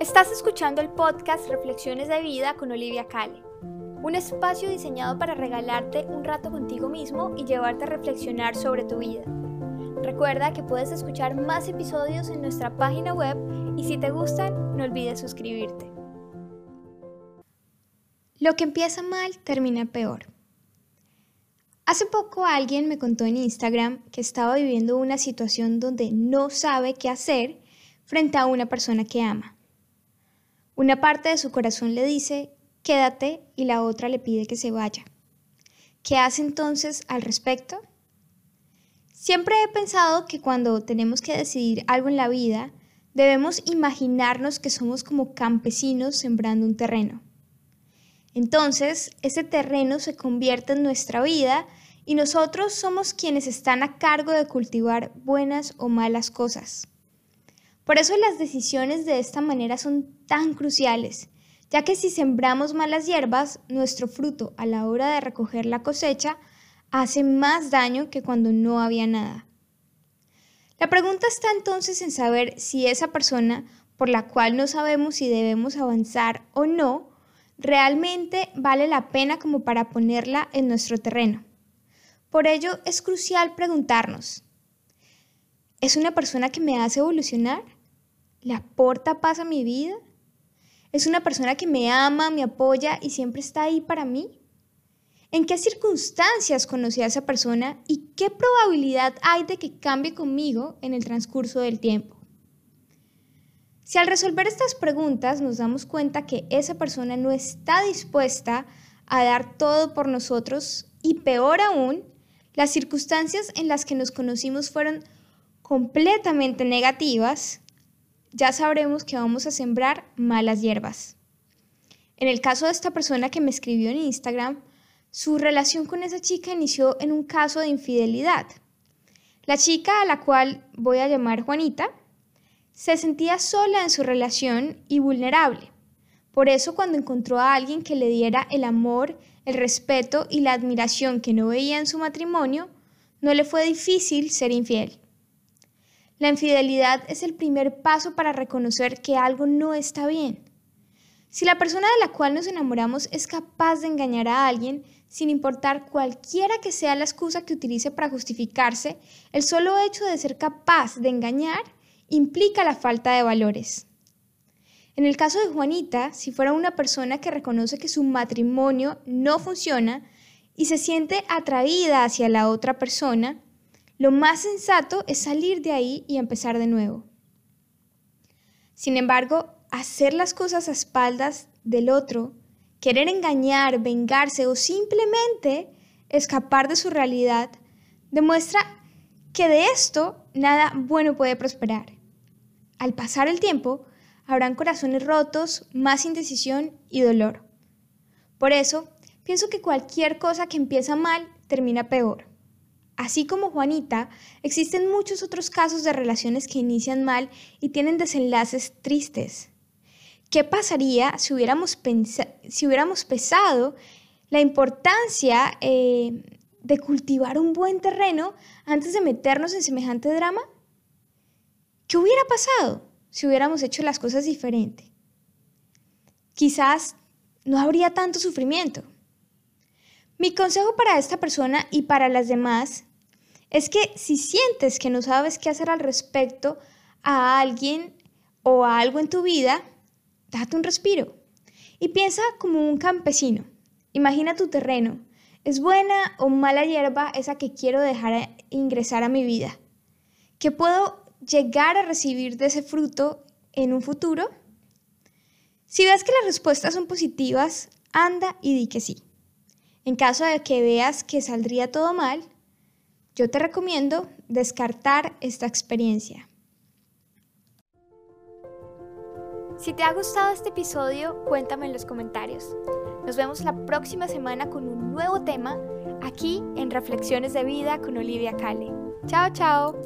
Estás escuchando el podcast Reflexiones de Vida con Olivia Cale, un espacio diseñado para regalarte un rato contigo mismo y llevarte a reflexionar sobre tu vida. Recuerda que puedes escuchar más episodios en nuestra página web y si te gustan, no olvides suscribirte. Lo que empieza mal termina peor. Hace poco alguien me contó en Instagram que estaba viviendo una situación donde no sabe qué hacer frente a una persona que ama. Una parte de su corazón le dice, quédate, y la otra le pide que se vaya. ¿Qué hace entonces al respecto? Siempre he pensado que cuando tenemos que decidir algo en la vida, debemos imaginarnos que somos como campesinos sembrando un terreno. Entonces, ese terreno se convierte en nuestra vida y nosotros somos quienes están a cargo de cultivar buenas o malas cosas. Por eso las decisiones de esta manera son tan cruciales, ya que si sembramos malas hierbas, nuestro fruto a la hora de recoger la cosecha hace más daño que cuando no había nada. La pregunta está entonces en saber si esa persona por la cual no sabemos si debemos avanzar o no, realmente vale la pena como para ponerla en nuestro terreno. Por ello es crucial preguntarnos, ¿es una persona que me hace evolucionar? ¿Le aporta paz a mi vida? ¿Es una persona que me ama, me apoya y siempre está ahí para mí? ¿En qué circunstancias conocí a esa persona y qué probabilidad hay de que cambie conmigo en el transcurso del tiempo? Si al resolver estas preguntas nos damos cuenta que esa persona no está dispuesta a dar todo por nosotros y peor aún, las circunstancias en las que nos conocimos fueron completamente negativas, ya sabremos que vamos a sembrar malas hierbas. En el caso de esta persona que me escribió en Instagram, su relación con esa chica inició en un caso de infidelidad. La chica a la cual voy a llamar Juanita se sentía sola en su relación y vulnerable. Por eso cuando encontró a alguien que le diera el amor, el respeto y la admiración que no veía en su matrimonio, no le fue difícil ser infiel. La infidelidad es el primer paso para reconocer que algo no está bien. Si la persona de la cual nos enamoramos es capaz de engañar a alguien, sin importar cualquiera que sea la excusa que utilice para justificarse, el solo hecho de ser capaz de engañar implica la falta de valores. En el caso de Juanita, si fuera una persona que reconoce que su matrimonio no funciona y se siente atraída hacia la otra persona, lo más sensato es salir de ahí y empezar de nuevo. Sin embargo, hacer las cosas a espaldas del otro, querer engañar, vengarse o simplemente escapar de su realidad, demuestra que de esto nada bueno puede prosperar. Al pasar el tiempo, habrán corazones rotos, más indecisión y dolor. Por eso, pienso que cualquier cosa que empieza mal termina peor. Así como Juanita, existen muchos otros casos de relaciones que inician mal y tienen desenlaces tristes. ¿Qué pasaría si hubiéramos, si hubiéramos pesado la importancia eh, de cultivar un buen terreno antes de meternos en semejante drama? ¿Qué hubiera pasado si hubiéramos hecho las cosas diferente? Quizás no habría tanto sufrimiento. Mi consejo para esta persona y para las demás es que si sientes que no sabes qué hacer al respecto a alguien o a algo en tu vida, date un respiro y piensa como un campesino. Imagina tu terreno. ¿Es buena o mala hierba esa que quiero dejar ingresar a mi vida? ¿Qué puedo llegar a recibir de ese fruto en un futuro? Si ves que las respuestas son positivas, anda y di que sí. En caso de que veas que saldría todo mal, yo te recomiendo descartar esta experiencia. Si te ha gustado este episodio, cuéntame en los comentarios. Nos vemos la próxima semana con un nuevo tema aquí en Reflexiones de Vida con Olivia Cale. Chao, chao.